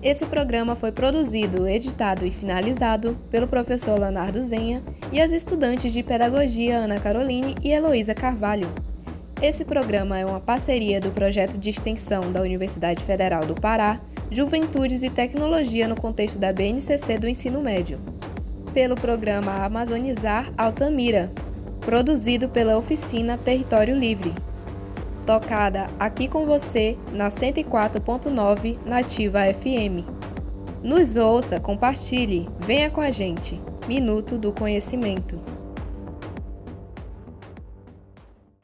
Esse programa foi produzido, editado e finalizado pelo professor Leonardo Zenha e as estudantes de Pedagogia Ana Caroline e Heloísa Carvalho. Esse programa é uma parceria do projeto de extensão da Universidade Federal do Pará, Juventudes e Tecnologia no contexto da BNCC do ensino médio. Pelo programa Amazonizar Altamira, produzido pela oficina Território Livre. Tocada aqui com você na 104.9 Nativa FM. Nos ouça, compartilhe, venha com a gente. Minuto do Conhecimento.